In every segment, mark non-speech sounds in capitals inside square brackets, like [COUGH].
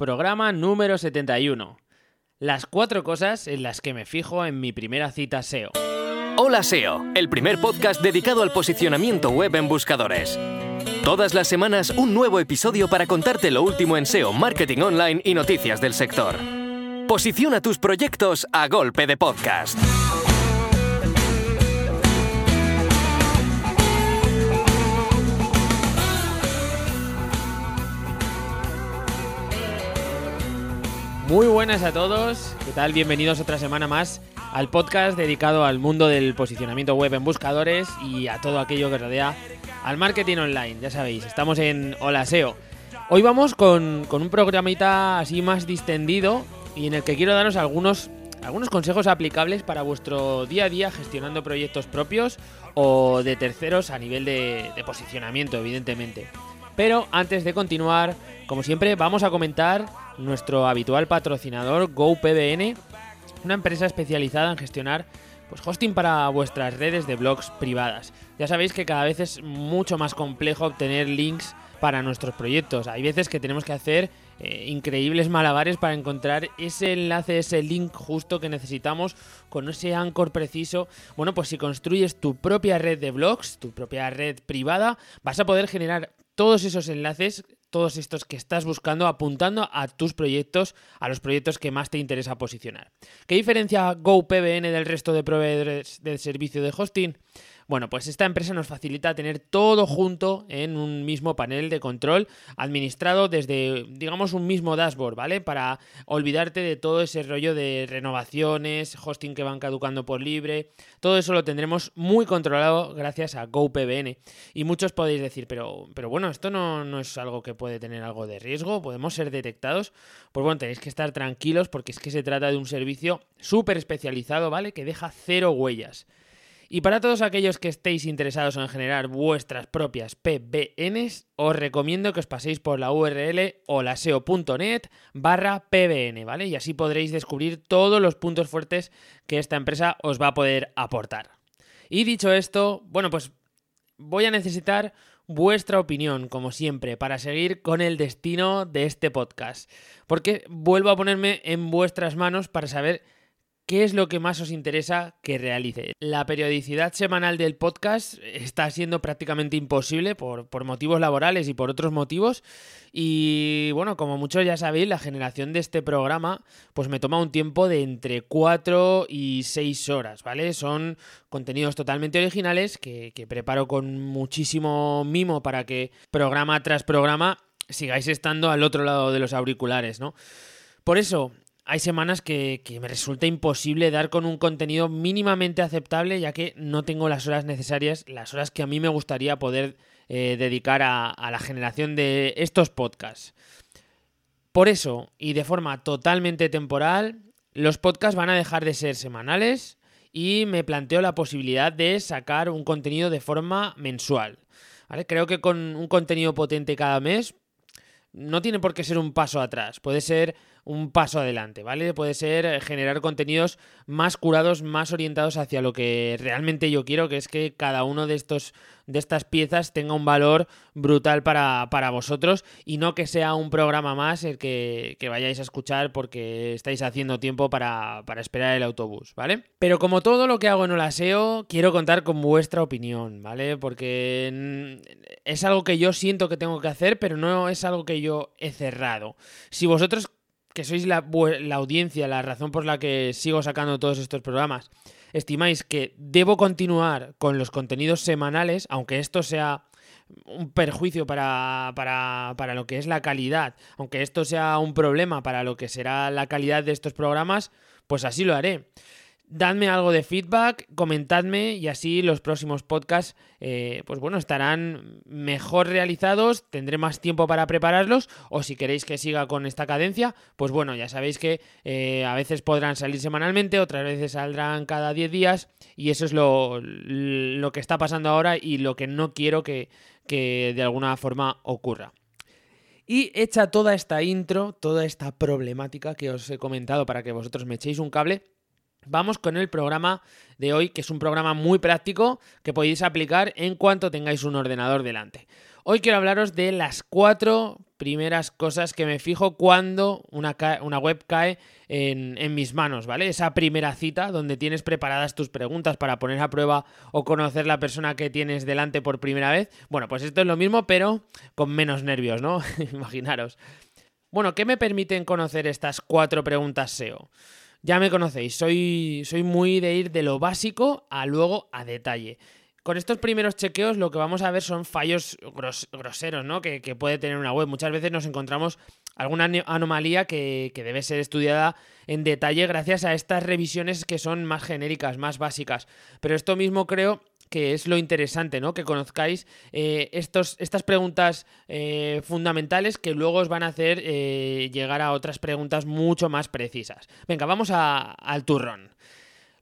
programa número 71. Las cuatro cosas en las que me fijo en mi primera cita SEO. Hola SEO, el primer podcast dedicado al posicionamiento web en buscadores. Todas las semanas un nuevo episodio para contarte lo último en SEO, marketing online y noticias del sector. Posiciona tus proyectos a golpe de podcast. Muy buenas a todos, ¿qué tal? Bienvenidos otra semana más al podcast dedicado al mundo del posicionamiento web en buscadores y a todo aquello que rodea al marketing online. Ya sabéis, estamos en Hola SEO. Hoy vamos con, con un programita así más distendido y en el que quiero daros algunos, algunos consejos aplicables para vuestro día a día gestionando proyectos propios o de terceros a nivel de, de posicionamiento, evidentemente. Pero antes de continuar, como siempre, vamos a comentar nuestro habitual patrocinador GoPBN, una empresa especializada en gestionar pues, hosting para vuestras redes de blogs privadas. Ya sabéis que cada vez es mucho más complejo obtener links para nuestros proyectos. Hay veces que tenemos que hacer eh, increíbles malabares para encontrar ese enlace, ese link justo que necesitamos con ese anchor preciso. Bueno, pues si construyes tu propia red de blogs, tu propia red privada, vas a poder generar todos esos enlaces todos estos que estás buscando apuntando a tus proyectos, a los proyectos que más te interesa posicionar. ¿Qué diferencia GoPBN del resto de proveedores del servicio de hosting? Bueno, pues esta empresa nos facilita tener todo junto en un mismo panel de control administrado desde, digamos, un mismo dashboard, ¿vale? Para olvidarte de todo ese rollo de renovaciones, hosting que van caducando por libre. Todo eso lo tendremos muy controlado gracias a GoPBN. Y muchos podéis decir, pero, pero bueno, esto no, no es algo que puede tener algo de riesgo, podemos ser detectados. Pues bueno, tenéis que estar tranquilos porque es que se trata de un servicio súper especializado, ¿vale? Que deja cero huellas. Y para todos aquellos que estéis interesados en generar vuestras propias PBNs, os recomiendo que os paséis por la URL holaseo.net barra PBN, ¿vale? Y así podréis descubrir todos los puntos fuertes que esta empresa os va a poder aportar. Y dicho esto, bueno, pues voy a necesitar vuestra opinión, como siempre, para seguir con el destino de este podcast. Porque vuelvo a ponerme en vuestras manos para saber ¿Qué es lo que más os interesa que realice? La periodicidad semanal del podcast está siendo prácticamente imposible por, por, motivos laborales y por otros motivos. Y bueno, como muchos ya sabéis, la generación de este programa pues me toma un tiempo de entre 4 y 6 horas, ¿vale? Son contenidos totalmente originales que, que preparo con muchísimo mimo para que programa tras programa sigáis estando al otro lado de los auriculares, ¿no? Por eso, hay semanas que, me resulta imposible dar con un contenido mínimamente aceptable ya que no tengo las horas necesarias, las horas que a mí me gustaría poder eh, dedicar a, la generación de estos podcasts. Por eso, y de forma totalmente temporal, los podcasts van a dejar de ser semanales y me planteo la posibilidad de sacar un contenido de forma mensual. Creo que con un contenido potente cada mes no tiene por qué ser un paso atrás, puede ser un paso adelante, ¿vale? Puede ser eh, generar contenidos más curados, más orientados hacia lo que realmente yo quiero, que es que cada uno de estos de estas piezas tenga un valor brutal para, para vosotros y no que sea un programa más el que, que vayáis a escuchar porque estáis haciendo tiempo para, para, esperar el autobús, ¿vale? Pero como todo lo que hago en Olaseo, quiero contar con vuestra opinión, ¿vale? Porque es algo que yo siento que tengo que hacer, pero no es algo que yo he cerrado. Si vosotros que sois la, la, audiencia, la razón por la que sigo sacando todos estos programas, estimáis que debo continuar con los contenidos semanales, aunque esto sea un perjuicio para, para, para, lo que es la calidad, aunque esto sea un problema para lo que será la calidad de estos programas, pues así lo haré dadme algo de feedback, comentadme y así los próximos podcasts, eh, pues bueno, estarán mejor realizados, tendré más tiempo para prepararlos o si queréis que siga con esta cadencia, pues bueno, ya sabéis que eh, a veces podrán salir semanalmente, otras veces saldrán cada 10 días y eso es lo, lo, que está pasando ahora y lo que no quiero que, que de alguna forma ocurra. Y hecha toda esta intro, toda esta problemática que os he comentado para que vosotros me echéis un cable, Vamos con el programa de hoy, que es un programa muy práctico que podéis aplicar en cuanto tengáis un ordenador delante. Hoy quiero hablaros de las cuatro primeras cosas que me fijo cuando una, web cae en, en, mis manos, ¿vale? Esa primera cita donde tienes preparadas tus preguntas para poner a prueba o conocer la persona que tienes delante por primera vez. Bueno, pues esto es lo mismo, pero con menos nervios, ¿no? [LAUGHS] Imaginaros. Bueno, ¿qué me permiten conocer estas cuatro preguntas SEO? Ya me conocéis, soy, soy muy de ir de lo básico a luego a detalle con estos primeros chequeos lo que vamos a ver son fallos groseros, ¿no? Que, puede tener una web. Muchas veces nos encontramos alguna anomalía que, debe ser estudiada en detalle gracias a estas revisiones que son más genéricas, más básicas. Pero esto mismo creo que es lo interesante, ¿no? Que conozcáis eh, estos, estas preguntas eh, fundamentales que luego os van a hacer eh, llegar a otras preguntas mucho más precisas. Venga, vamos al turrón.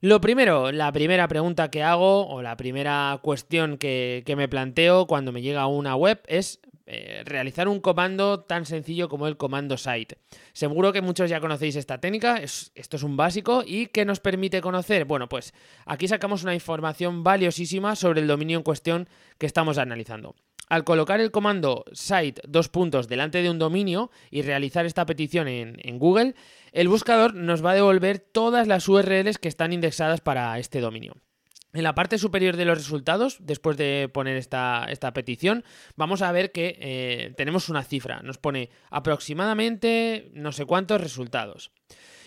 Lo primero, la primera pregunta que hago o la primera cuestión que, me planteo cuando me llega a una web es eh, realizar un comando tan sencillo como el comando site. Seguro que muchos ya conocéis esta técnica, esto es un básico y ¿qué nos permite conocer? Bueno, pues aquí sacamos una información valiosísima sobre el dominio en cuestión que estamos analizando. Al colocar el comando site dos puntos delante de un dominio y realizar esta petición en, Google, el buscador nos va a devolver todas las URLs que están indexadas para este dominio. En la parte superior de los resultados, después de poner esta, esta petición, vamos a ver que eh, tenemos una cifra. Nos pone aproximadamente no sé cuántos resultados.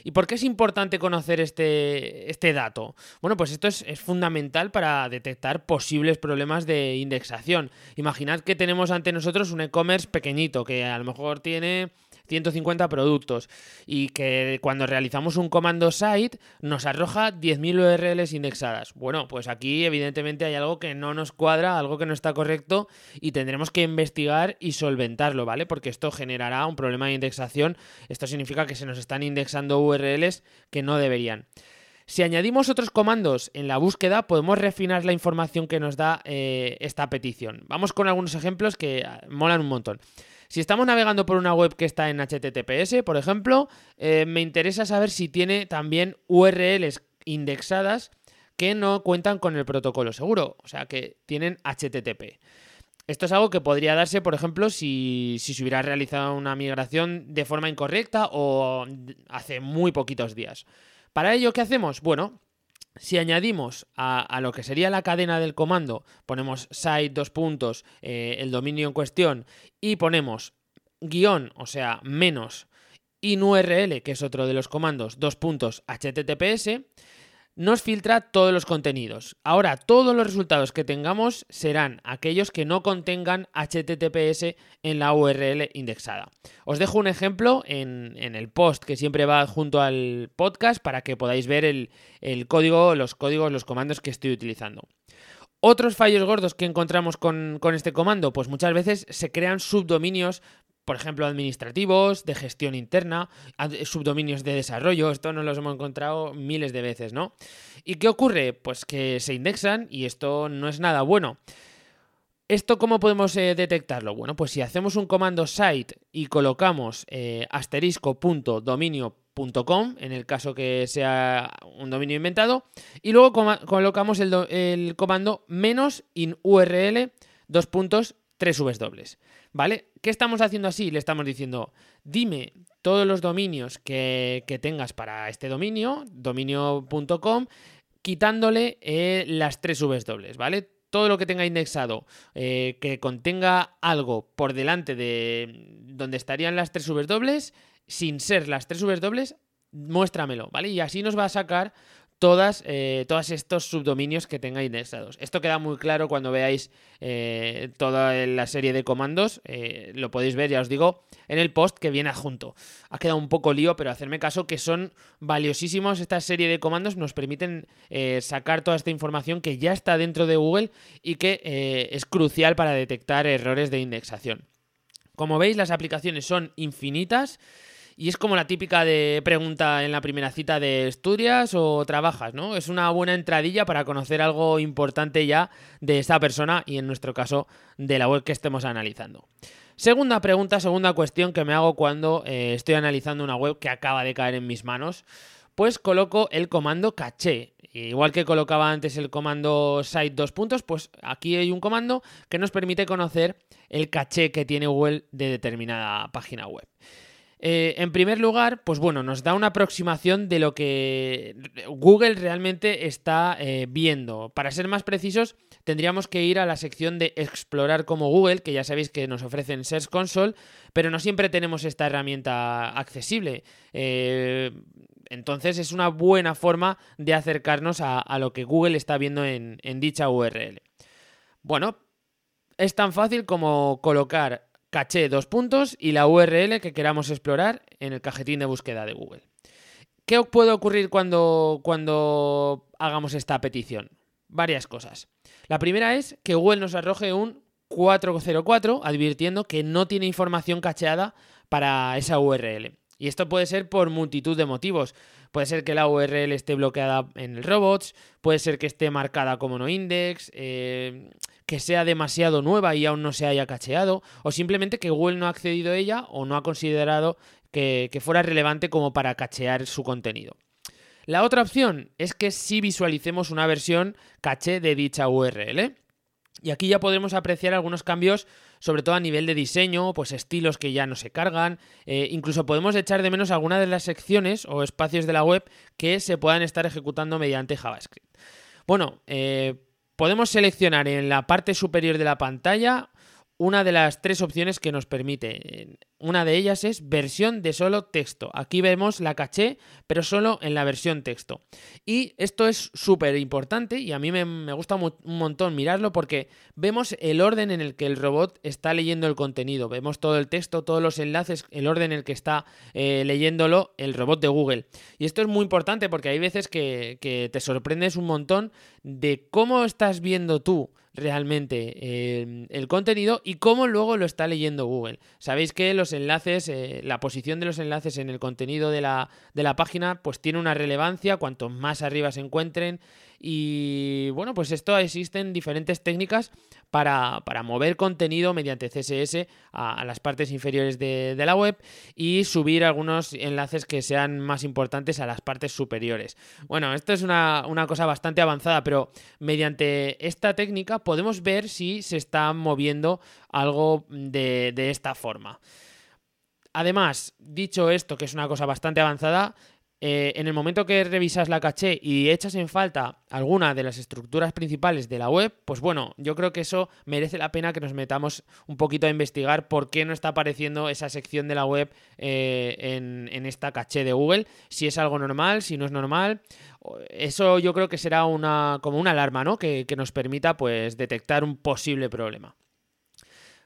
¿Y por qué es importante conocer este, este dato? Bueno, pues esto es, es, fundamental para detectar posibles problemas de indexación. Imaginad que tenemos ante nosotros un e-commerce pequeñito que a lo mejor tiene 150 productos y que cuando realizamos un comando site nos arroja 10.000 URLs indexadas. Bueno, pues aquí evidentemente hay algo que no nos cuadra, algo que no está correcto y tendremos que investigar y solventarlo, ¿vale? Porque esto generará un problema de indexación. Esto significa que se nos están indexando URLs que no deberían. Si añadimos otros comandos en la búsqueda, podemos refinar la información que nos da eh, esta petición. Vamos con algunos ejemplos que ah, molan un montón. Si estamos navegando por una web que está en HTTPS, por ejemplo, eh, me interesa saber si tiene también URLs indexadas que no cuentan con el protocolo seguro, o sea, que tienen HTTP. Esto es algo que podría darse, por ejemplo, si, si, se hubiera realizado una migración de forma incorrecta o hace muy poquitos días. Para ello, ¿qué hacemos? Bueno, si añadimos a, lo que sería la cadena del comando, ponemos site dos puntos, eh, el dominio en cuestión, y ponemos guion, o sea, menos, inurl, que es otro de los comandos, dos puntos, https, nos filtra todos los contenidos. Ahora, todos los resultados que tengamos serán aquellos que no contengan HTTPS en la URL indexada. Os dejo un ejemplo en, el post que siempre va junto al podcast para que podáis ver el, código, los códigos, los comandos que estoy utilizando. Otros fallos gordos que encontramos con, con, este comando, pues muchas veces se crean subdominios por ejemplo, administrativos, de gestión interna, subdominios de desarrollo, esto nos los hemos encontrado miles de veces, ¿no? ¿Y qué ocurre? Pues que se indexan y esto no es nada bueno. ¿Esto cómo podemos eh, detectarlo? Bueno, pues si hacemos un comando site y colocamos eh, asterisco.dominio.com, en el caso que sea un dominio inventado, y luego colocamos el, el, comando menos in dos puntos, tres subes dobles. ¿Vale? ¿Qué estamos haciendo así? Le estamos diciendo, dime todos los dominios que, tengas para este dominio, dominio.com, quitándole eh, las tres Vs dobles, ¿vale? Todo lo que tenga indexado eh, que contenga algo por delante de donde estarían las tres Vs dobles, sin ser las tres Vs dobles, muéstramelo, ¿vale? Y así nos va a sacar todas, eh, todos estos subdominios que tenga indexados. Esto queda muy claro cuando veáis eh, toda la serie de comandos. Eh, lo podéis ver, ya os digo, en el post que viene adjunto. Ha quedado un poco lío, pero hacerme caso que son valiosísimos. Esta serie de comandos nos permiten sacar toda esta información que ya está dentro de Google y que es crucial para detectar errores de indexación. Como veis, las aplicaciones son infinitas. Y es como la típica de pregunta en la primera cita de estudias o trabajas, ¿no? Es una buena entradilla para conocer algo importante ya de esa persona y en nuestro caso de la web que estemos analizando. Segunda pregunta, segunda cuestión que me hago cuando eh, estoy analizando una web que acaba de caer en mis manos, pues coloco el comando caché. Igual que colocaba antes el comando site dos puntos, pues aquí hay un comando que nos permite conocer el caché que tiene Google de determinada página web. Eh, en primer lugar, pues bueno, nos da una aproximación de lo que Google realmente está eh, viendo. Para ser más precisos, tendríamos que ir a la sección de explorar como Google, que ya sabéis que nos ofrecen Search Console, pero no siempre tenemos esta herramienta accesible. Eh, entonces es una buena forma de acercarnos a, lo que Google está viendo en dicha URL. Bueno, es tan fácil como colocar caché dos puntos y la URL que queramos explorar en el cajetín de búsqueda de Google. ¿Qué puede ocurrir cuando, cuando hagamos esta petición? Varias cosas. La primera es que Google nos arroje un 404 advirtiendo que no tiene información cacheada para esa URL. Y esto puede ser por multitud de motivos. Puede ser que la URL esté bloqueada en el robots, puede ser que esté marcada como no index, eh, que sea demasiado nueva y aún no se haya cacheado, o simplemente que Google no ha accedido a ella o no ha considerado que, fuera relevante como para cachear su contenido. La otra opción es que si visualicemos una versión caché de dicha URL. Y aquí ya podremos apreciar algunos cambios, sobre todo a nivel de diseño, pues estilos que ya no se cargan. Eh, incluso podemos echar de menos algunas de las secciones o espacios de la web que se puedan estar ejecutando mediante JavaScript. Bueno, eh, podemos seleccionar en la parte superior de la pantalla una de las tres opciones que nos permite. Una de ellas es versión de solo texto. Aquí vemos la caché, pero solo en la versión texto. Y esto es súper importante y a mí me, gusta un montón mirarlo porque vemos el orden en el que el robot está leyendo el contenido. Vemos todo el texto, todos los enlaces, el orden en el que está eh, leyéndolo el robot de Google. Y esto es muy importante porque hay veces que, que te sorprendes un montón de cómo estás viendo tú realmente em, el contenido y cómo luego lo está leyendo Google. Sabéis que los enlaces, eh, la posición de los enlaces en el contenido de la, de la página, pues tiene una relevancia cuanto más arriba se encuentren y bueno, pues esto existen diferentes técnicas para, mover contenido mediante CSS a, las partes inferiores de, la web y subir algunos enlaces que sean más importantes a las partes superiores. Bueno, esto es una, cosa bastante avanzada, pero mediante esta técnica podemos ver si se está moviendo algo de, de esta forma. Además, dicho esto, que es una cosa bastante avanzada, eh, en el momento que revisas la caché y echas en falta alguna de las estructuras principales de la web, pues bueno, yo creo que eso merece la pena que nos metamos un poquito a investigar por qué no está apareciendo esa sección de la web eh, en, esta caché de Google, si es algo normal, si no es normal. Eso yo creo que será una, como una alarma, ¿no? Que, que nos permita pues detectar un posible problema.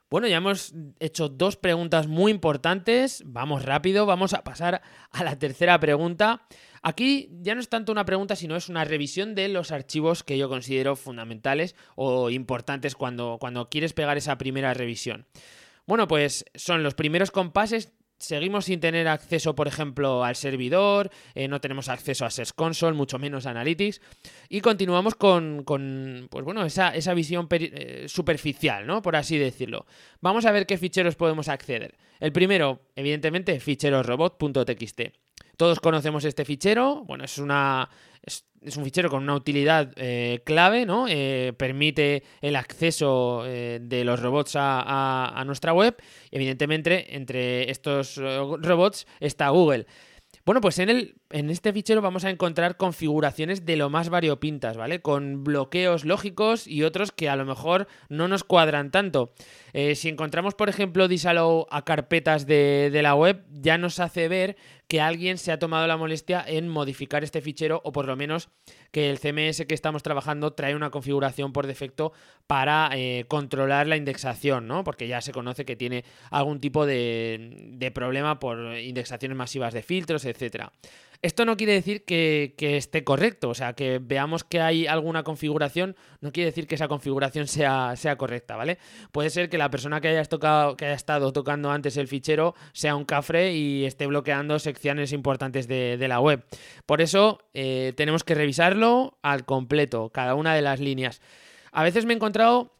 Bueno, ya hemos hecho dos preguntas muy importantes. Vamos rápido, vamos a pasar a la tercera pregunta. Aquí ya no es tanto una pregunta, sino es una revisión de los archivos que yo considero fundamentales o importantes cuando, cuando quieres pegar esa primera revisión. Bueno, pues son los primeros compases Seguimos sin tener acceso, por ejemplo, al servidor, eh, no tenemos acceso a Search Console, mucho menos a Analytics, y continuamos con, pues bueno, esa, esa visión eh, superficial, ¿no? Por así decirlo. Vamos a ver qué ficheros podemos acceder. El primero, evidentemente, ficherosrobot.txt. Todos conocemos este fichero, bueno, es una, es un fichero con una utilidad eh, clave, ¿no? Eh, permite el acceso eh, de los robots a, nuestra web. evidentemente, entre estos robots está Google. Bueno, pues en, el, en este fichero vamos a encontrar configuraciones de lo más variopintas, ¿vale? Con bloqueos lógicos y otros que a lo mejor no nos cuadran tanto. si encontramos, por ejemplo, disallow a carpetas de, de la web, ya nos hace ver que alguien se ha tomado la molestia en modificar este fichero o por lo menos que el CMS que estamos trabajando trae una configuración por defecto para eh, controlar la indexación, ¿no? Porque ya se conoce que tiene algún tipo de, de problema por indexaciones masivas de filtros, etcétera. Esto no quiere decir que, esté correcto, o sea, que veamos que hay alguna configuración, no quiere decir que esa configuración sea, correcta, ¿vale? Puede ser que la persona que haya, tocado, que haya estado tocando antes el fichero sea un cafre y esté bloqueando secciones importantes de, la web. Por eso eh, tenemos que revisarlo al completo, cada una de las líneas. A veces me he encontrado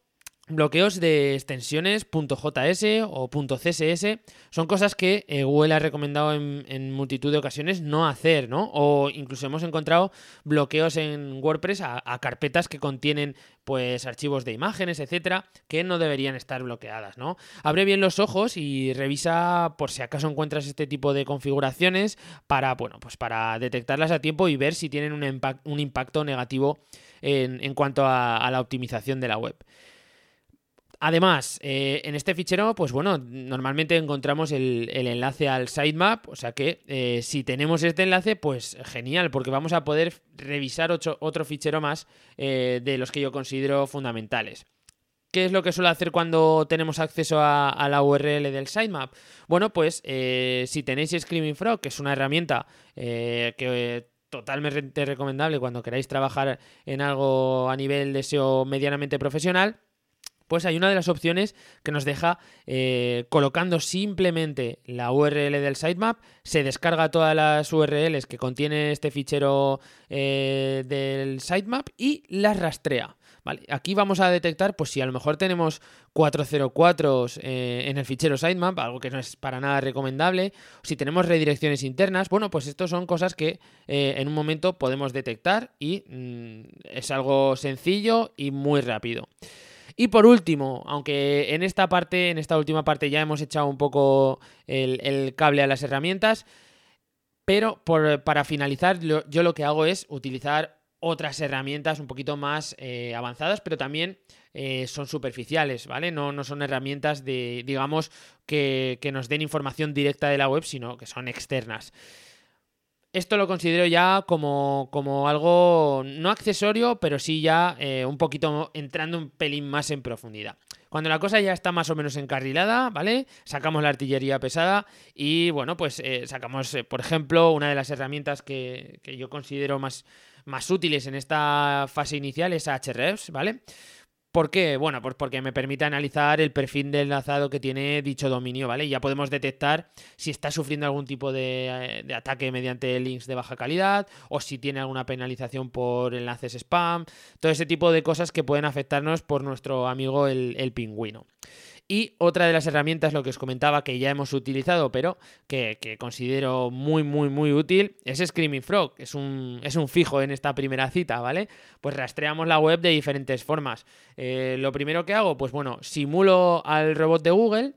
bloqueos de extensiones .js o .css son cosas que eh, Google ha recomendado en, multitud de ocasiones no hacer, ¿no? O incluso hemos encontrado bloqueos en WordPress a, carpetas que contienen pues archivos de imágenes, etcétera, que no deberían estar bloqueadas, ¿no? Abre bien los ojos y revisa por si acaso encuentras este tipo de configuraciones para, bueno, pues para detectarlas a tiempo y ver si tienen un, impacto negativo en, cuanto a la optimización de la web. Además, eh, en este fichero, pues bueno, normalmente encontramos el, enlace al sitemap, o sea que eh, si tenemos este enlace, pues genial, porque vamos a poder revisar otro fichero más eh, de los que yo considero fundamentales. ¿Qué es lo que suele hacer cuando tenemos acceso a, la URL del sitemap? Bueno, pues si tenéis Screaming Frog, que es una herramienta que totalmente recomendable cuando queráis trabajar en algo a nivel de SEO medianamente profesional, pues hay una de las opciones que nos deja eh, colocando simplemente la URL del sitemap, se descarga todas las URLs que contiene este fichero eh, del sitemap y las rastrea. Vale, aquí vamos a detectar, pues si a lo mejor tenemos 404 eh, en el fichero sitemap, algo que no es para nada recomendable, si tenemos redirecciones internas, bueno, pues esto son cosas que en un momento podemos detectar y mm, es algo sencillo y muy rápido. Y por último, aunque en esta parte, en esta última parte ya hemos echado un poco el, cable a las herramientas, pero para finalizar, yo lo que hago es utilizar otras herramientas un poquito más eh, avanzadas, pero también eh, son superficiales, ¿vale? No, son herramientas de, digamos, que, nos den información directa de la web, sino que son externas esto lo considero ya como, como algo no accesorio, pero sí ya eh, un poquito entrando un pelín más en profundidad. Cuando la cosa ya está más o menos encarrilada, ¿vale? Sacamos la artillería pesada y, bueno, pues eh, sacamos, eh, por ejemplo, una de las herramientas que, que yo considero más, más útiles en esta fase inicial es Ahrefs, ¿vale? ¿Por qué? Bueno, pues porque me permite analizar el perfil de enlazado que tiene dicho dominio, ¿vale? Y ya podemos detectar si está sufriendo algún tipo de, de, ataque mediante links de baja calidad o si tiene alguna penalización por enlaces spam, todo ese tipo de cosas que pueden afectarnos por nuestro amigo el pingüino. Y otra de las herramientas, lo que os comentaba, que ya hemos utilizado, pero que, considero muy, muy, muy útil, es Screaming Frog. Es un, es un fijo en esta primera cita, ¿vale? Pues rastreamos la web de diferentes formas. Eh, lo primero que hago, pues bueno, simulo al robot de Google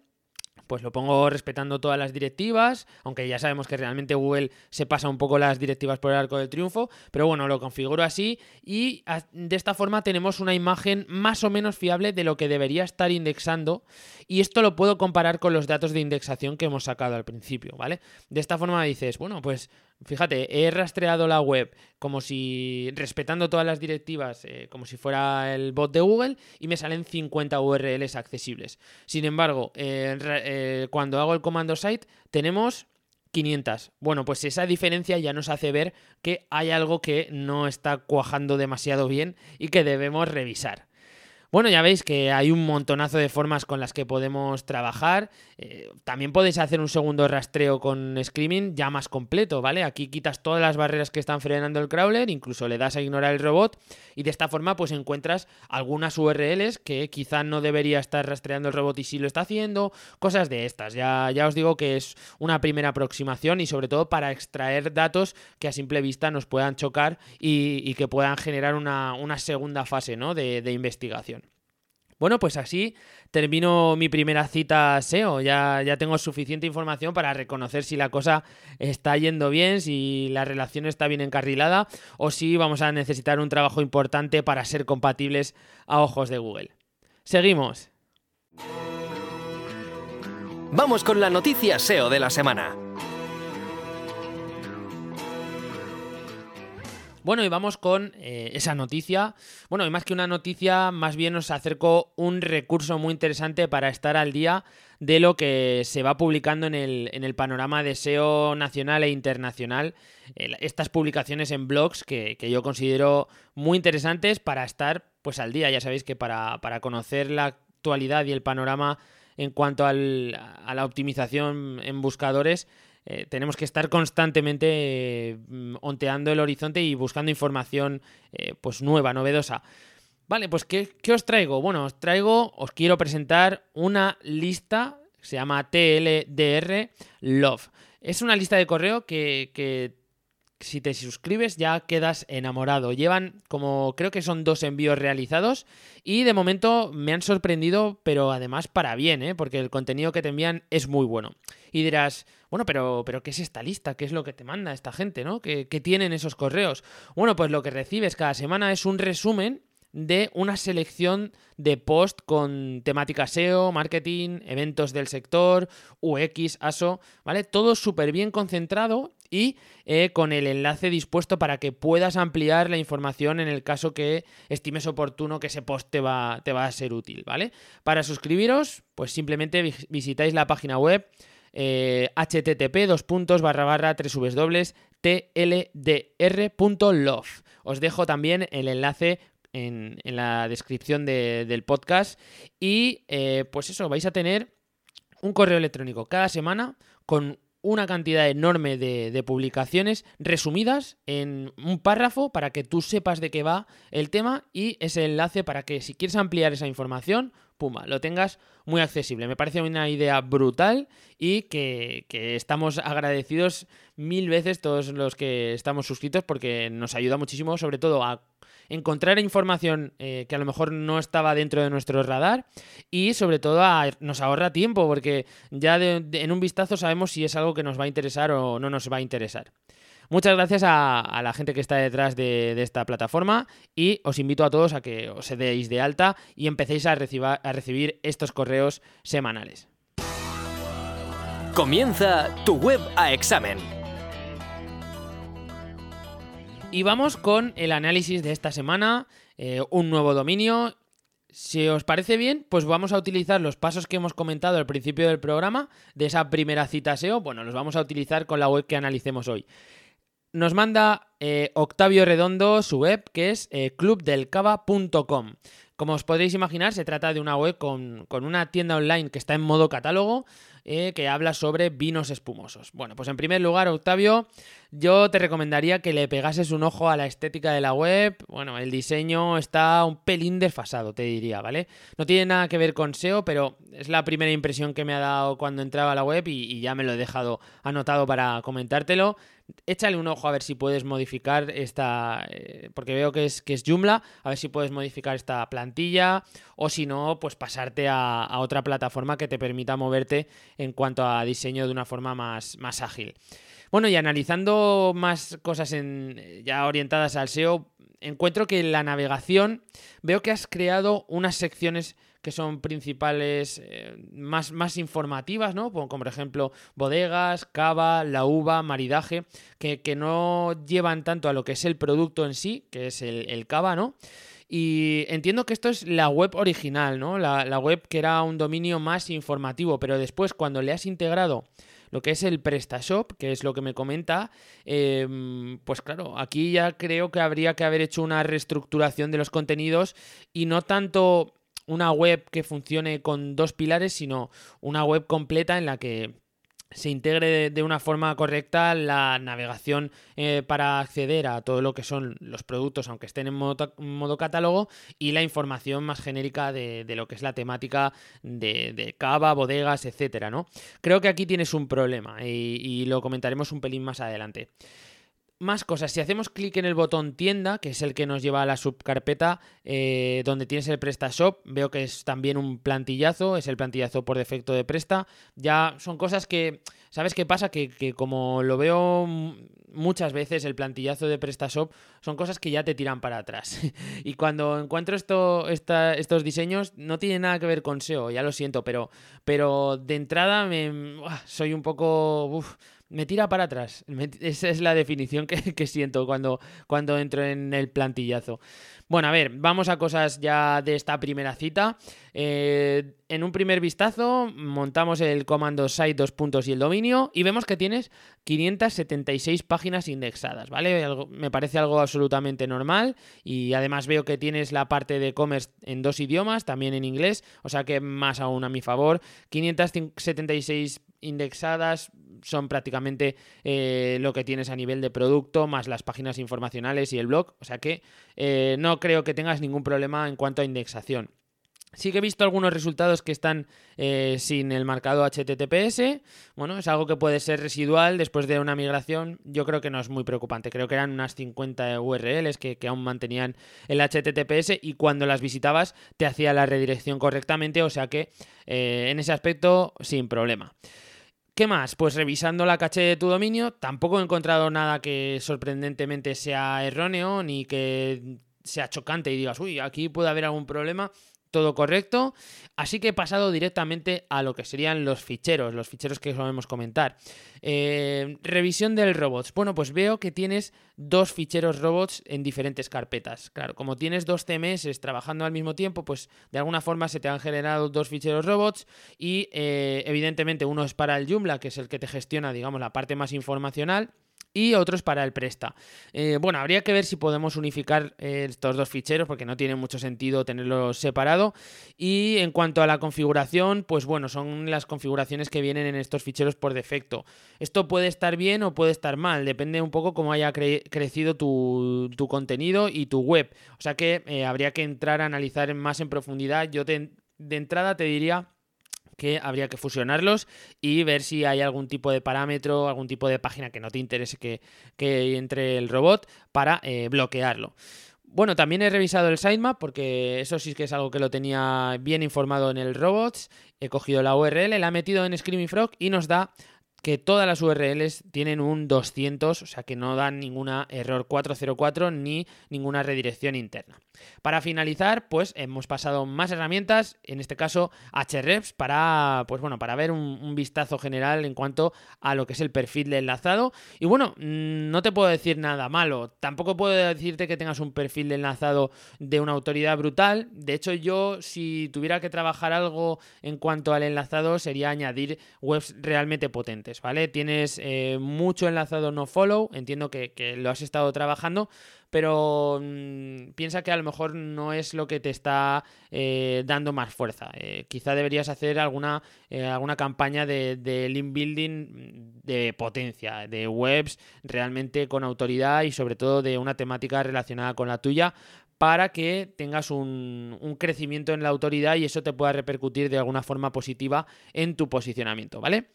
pues lo pongo respetando todas las directivas, aunque ya sabemos que realmente Google se pasa un poco las directivas por el arco del triunfo, pero bueno, lo configuro así y de esta forma tenemos una imagen más o menos fiable de lo que debería estar indexando y esto lo puedo comparar con los datos de indexación que hemos sacado al principio, ¿vale? De esta forma dices, bueno, pues Fíjate, he rastreado la web como si, respetando todas las directivas, eh, como si fuera el bot de Google, y me salen 50 URLs accesibles. Sin embargo, eh, eh, cuando hago el comando site, tenemos 500. Bueno, pues esa diferencia ya nos hace ver que hay algo que no está cuajando demasiado bien y que debemos revisar. Bueno, ya veis que hay un montonazo de formas con las que podemos trabajar. Eh, también podéis hacer un segundo rastreo con Screaming ya más completo, ¿vale? Aquí quitas todas las barreras que están frenando el crawler, incluso le das a ignorar el robot y de esta forma pues encuentras algunas URLs que quizá no debería estar rastreando el robot y sí lo está haciendo, cosas de estas. Ya, ya os digo que es una primera aproximación y sobre todo para extraer datos que a simple vista nos puedan chocar y, que puedan generar una, segunda fase ¿no? de investigación. Bueno, pues así termino mi primera cita SEO. Ya, ya tengo suficiente información para reconocer si la cosa está yendo bien, si la relación está bien encarrilada o si vamos a necesitar un trabajo importante para ser compatibles a ojos de Google. Seguimos. Vamos con la noticia SEO de la semana. Bueno, y vamos con eh, esa noticia. Bueno, y más que una noticia, más bien nos acerco un recurso muy interesante para estar al día de lo que se va publicando en el, en el panorama de SEO nacional e internacional. estas publicaciones en blogs que, yo considero muy interesantes para estar pues al día. Ya sabéis que para, para conocer la actualidad y el panorama en cuanto al, a la optimización en buscadores, eh, tenemos que estar constantemente mm, onteando el horizonte y buscando información eh, pues nueva, novedosa. Vale, pues ¿qué, os traigo? Bueno, os traigo, os quiero presentar una lista, se llama TLDR Love. Es una lista de correo que, que si te suscribes ya quedas enamorado. Llevan como creo que son dos envíos realizados y de momento me han sorprendido, pero además para bien, ¿eh? porque el contenido que te envían es muy bueno. Y dirás, bueno, pero, pero ¿qué es esta lista? ¿Qué es lo que te manda esta gente? ¿no? ¿Qué, ¿Qué tienen esos correos? Bueno, pues lo que recibes cada semana es un resumen de una selección de post con temática SEO, marketing, eventos del sector, UX, ASO, ¿vale? Todo súper bien concentrado y eh, con el enlace dispuesto para que puedas ampliar la información en el caso que estimes oportuno que ese post te va, te va a ser útil, ¿vale? Para suscribiros, pues simplemente visitáis la página web eh, http dos puntos barra barra tldr.love. Os dejo también el enlace en, la descripción del podcast. Y eh, pues eso, vais a tener un correo electrónico cada semana con una cantidad enorme de, publicaciones resumidas en un párrafo para que tú sepas de qué va el tema y ese enlace para que si quieres ampliar esa información, puma, lo tengas muy accesible. Me parece una idea brutal y que, que estamos agradecidos mil veces todos los que estamos suscritos porque nos ayuda muchísimo sobre todo a encontrar información eh, que a lo mejor no estaba dentro de nuestro radar y sobre todo nos ahorra tiempo porque ya en un vistazo sabemos si es algo que nos va a interesar o no nos va a interesar. Muchas gracias a, la gente que está detrás de, esta plataforma y os invito a todos a que os deis de alta y empecéis a, a recibir estos correos semanales. Comienza tu web a examen y vamos con el análisis de esta semana, eh, un nuevo dominio. Si os parece bien, pues vamos a utilizar los pasos que hemos comentado al principio del programa, de esa primera cita SEO, bueno, los vamos a utilizar con la web que analicemos hoy. Nos manda eh, Octavio Redondo su web, que es eh, clubdelcava.com. Como os podréis imaginar, se trata de una web con, con, una tienda online que está en modo catálogo, eh, que habla sobre vinos espumosos. Bueno, pues en primer lugar, Octavio, yo te recomendaría que le pegases un ojo a la estética de la web. Bueno, el diseño está un pelín desfasado, te diría, ¿vale? No tiene nada que ver con SEO, pero es la primera impresión que me ha dado cuando entraba a la web y, ya me lo he dejado anotado para comentártelo échale un ojo a ver si puedes modificar esta, eh, porque veo que es, que es Joomla, a ver si puedes modificar esta plantilla o si no, pues pasarte a, otra plataforma que te permita moverte en cuanto a diseño de una forma más, más ágil. Bueno, y analizando más cosas en, ya orientadas al SEO, encuentro que en la navegación veo que has creado unas secciones que son principales, eh, más, más informativas, ¿no? Como, por ejemplo bodegas, cava, la uva, maridaje, que, no llevan tanto a lo que es el producto en sí, que es el, el cava, ¿no? Y entiendo que esto es la web original, ¿no? La, web que era un dominio más informativo, pero después cuando le has integrado lo que es el PrestaShop, que es lo que me comenta, em, pues claro, aquí ya creo que habría que haber hecho una reestructuración de los contenidos y no tanto una web que funcione con dos pilares, sino una web completa en la que se integre de, una forma correcta la navegación eh, para acceder a todo lo que son los productos, aunque estén en modo, catálogo, y la información más genérica de, lo que es la temática de, cava, bodegas, etcétera, ¿no? Creo que aquí tienes un problema y lo comentaremos un pelín más adelante. Más cosas, si hacemos clic en el botón tienda, que es el que nos lleva a la subcarpeta eh, donde tienes el PrestaShop, veo que es también un plantillazo, es el plantillazo por defecto de Presta. Ya son cosas que, ¿sabes qué pasa? Que, como lo veo muchas veces, el plantillazo de PrestaShop son cosas que ya te tiran para atrás. [LAUGHS] y cuando encuentro esto, estos diseños, no tiene nada que ver con SEO, ya lo siento, pero, pero de entrada me, soy un poco me tira para atrás. esa es la definición que, siento cuando, cuando entro en el plantillazo. Bueno, a ver, vamos a cosas ya de esta primera cita. Eh, en un primer vistazo montamos el comando site dos puntos y el dominio y vemos que tienes 576 páginas indexadas, ¿vale? me parece algo absolutamente normal y además veo que tienes la parte de e-commerce en dos idiomas, también en inglés, o sea que más aún a mi favor. 576 indexadas son prácticamente eh, lo que tienes a nivel de producto, más las páginas informacionales y el blog. O sea que eh, no creo que tengas ningún problema en cuanto a indexación. Sí que he visto algunos resultados que están eh, sin el marcado HTTPS. Bueno, es algo que puede ser residual después de una migración. Yo creo que no es muy preocupante. Creo que eran unas 50 URLs que, aún mantenían el HTTPS y cuando las visitabas te hacía la redirección correctamente. O sea que en ese aspecto sin problema. ¿Qué más? Pues revisando la caché de tu dominio, tampoco he encontrado nada que sorprendentemente sea erróneo ni que sea chocante y digas, uy, aquí puede haber algún problema todo correcto. Así que he pasado directamente a lo que serían los ficheros, los ficheros que solemos comentar. Eh, revisión del robots. Bueno, pues veo que tienes dos ficheros robots en diferentes carpetas. Claro, como tienes dos CMS trabajando al mismo tiempo, pues de alguna forma se te han generado dos ficheros robots y eh, evidentemente uno es para el Joomla, que es el que te gestiona, digamos, la parte más informacional y otros para el presta. Eh, bueno, habría que ver si podemos unificar eh, estos dos ficheros porque no tiene mucho sentido tenerlos separado. Y en cuanto a la configuración, pues bueno, son las configuraciones que vienen en estos ficheros por defecto. Esto puede estar bien o puede estar mal, depende un poco cómo haya crecido tu, contenido y tu web. O sea que eh, habría que entrar a analizar más en profundidad. Yo de entrada te diría que habría que fusionarlos y ver si hay algún tipo de parámetro, algún tipo de página que no te interese que, entre el robot para eh, bloquearlo. Bueno, también he revisado el sitemap porque eso sí que es algo que lo tenía bien informado en el robots. He cogido la URL, la he metido en Screaming Frog y nos da que todas las URLs tienen un 200, o sea que no dan ninguna error 404 ni ninguna redirección interna. Para finalizar, pues hemos pasado más herramientas, en este caso Hrefs, para, pues bueno, para ver un, vistazo general en cuanto a lo que es el perfil de enlazado. Y bueno, mm, no te puedo decir nada malo, tampoco puedo decirte que tengas un perfil de enlazado de una autoridad brutal. De hecho, yo si tuviera que trabajar algo en cuanto al enlazado sería añadir webs realmente potentes. ¿Vale? Tienes eh, mucho enlazado no follow, entiendo que, lo has estado trabajando, pero mm, piensa que a lo mejor no es lo que te está eh, dando más fuerza. Eh, quizá deberías hacer alguna, alguna campaña de, link building de potencia, de webs realmente con autoridad y sobre todo de una temática relacionada con la tuya para que tengas un, un, crecimiento en la autoridad y eso te pueda repercutir de alguna forma positiva en tu posicionamiento, ¿vale?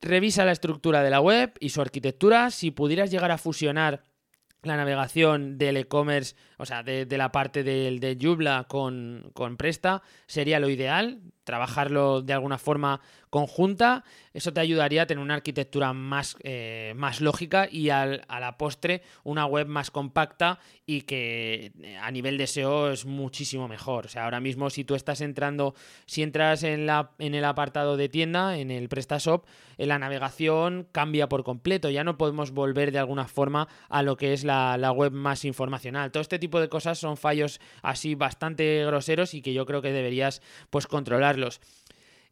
Revisa la estructura de la web y su arquitectura. Si pudieras llegar a fusionar la navegación del e-commerce, o sea, de, la parte de Joomla con, con Presta, sería lo ideal trabajarlo de alguna forma conjunta, eso te ayudaría a tener una arquitectura más, eh, más lógica y a la postre una web más compacta y que eh, a nivel de SEO es muchísimo mejor. O sea, ahora mismo si tú estás entrando, si entras en, la, en el apartado de tienda, en el PrestaShop, en la navegación cambia por completo. Ya no podemos volver de alguna forma a lo que es la, la web más informacional. Todo este tipo de cosas son fallos así bastante groseros y que yo creo que deberías pues controlar los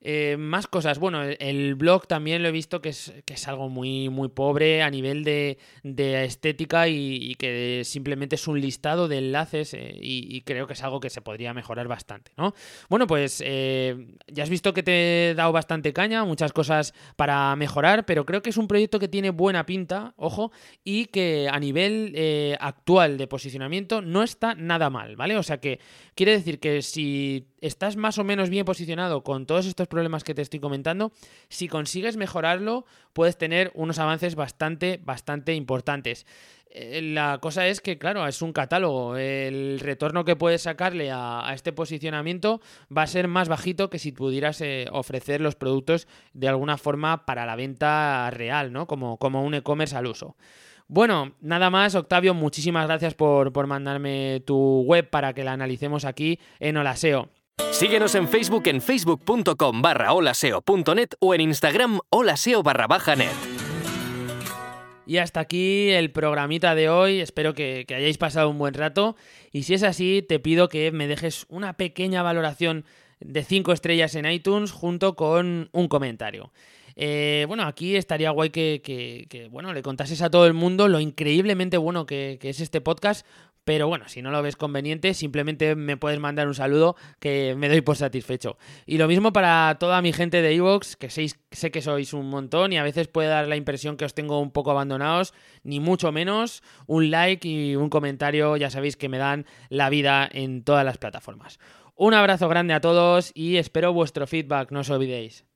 eh, más cosas. Bueno, el, blog también lo he visto que es, que es algo muy, muy pobre a nivel de, estética y, que simplemente es un listado de enlaces eh, y, creo que es algo que se podría mejorar bastante, ¿no? Bueno, pues eh, ya has visto que te he dado bastante caña, muchas cosas para mejorar, pero creo que es un proyecto que tiene buena pinta, ojo, y que a nivel actual de posicionamiento no está nada mal, ¿vale? O sea que quiere decir que si estás más o menos bien posicionado con todos estos problemas que te estoy comentando, si consigues mejorarlo, puedes tener unos avances bastante, bastante importantes. Eh, la cosa es que, claro, es un catálogo. El retorno que puedes sacarle a, este posicionamiento va a ser más bajito que si pudieras eh, ofrecer los productos de alguna forma para la venta real, ¿no? Como, como un e-commerce al uso. Bueno, nada más, Octavio, muchísimas gracias por, por mandarme tu web para que la analicemos aquí en Olaseo. Síguenos en Facebook en facebook.com barra holaseo.net o en Instagram holaseo barra baja net. Y hasta aquí el programita de hoy. Espero que, hayáis pasado un buen rato. Y si es así, te pido que me dejes una pequeña valoración de 5 estrellas en iTunes junto con un comentario. Eh, bueno, aquí estaría guay que, bueno, le contases a todo el mundo lo increíblemente bueno que, es este podcast Pero bueno, si no lo ves conveniente, simplemente me puedes mandar un saludo que me doy por satisfecho. Y lo mismo para toda mi gente de Evox, que sé que sois un montón y a veces puede dar la impresión que os tengo un poco abandonados, ni mucho menos. Un like y un comentario, ya sabéis que me dan la vida en todas las plataformas. Un abrazo grande a todos y espero vuestro feedback, no os olvidéis.